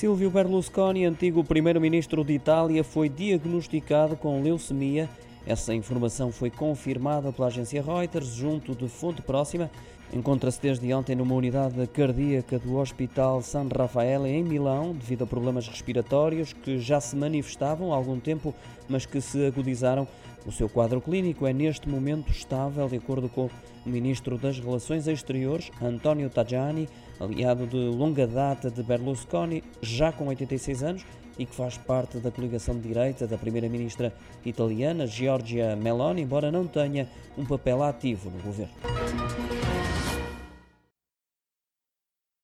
Silvio Berlusconi, antigo primeiro-ministro de Itália, foi diagnosticado com leucemia. Essa informação foi confirmada pela agência Reuters junto de fonte próxima. Encontra-se desde ontem numa unidade cardíaca do Hospital San Raffaele em Milão, devido a problemas respiratórios que já se manifestavam há algum tempo, mas que se agudizaram. O seu quadro clínico é neste momento estável, de acordo com o ministro das Relações Exteriores, Antonio Tajani, aliado de longa data de Berlusconi, já com 86 anos e que faz parte da coligação de direita da primeira-ministra italiana Giorgia Meloni, embora não tenha um papel ativo no governo.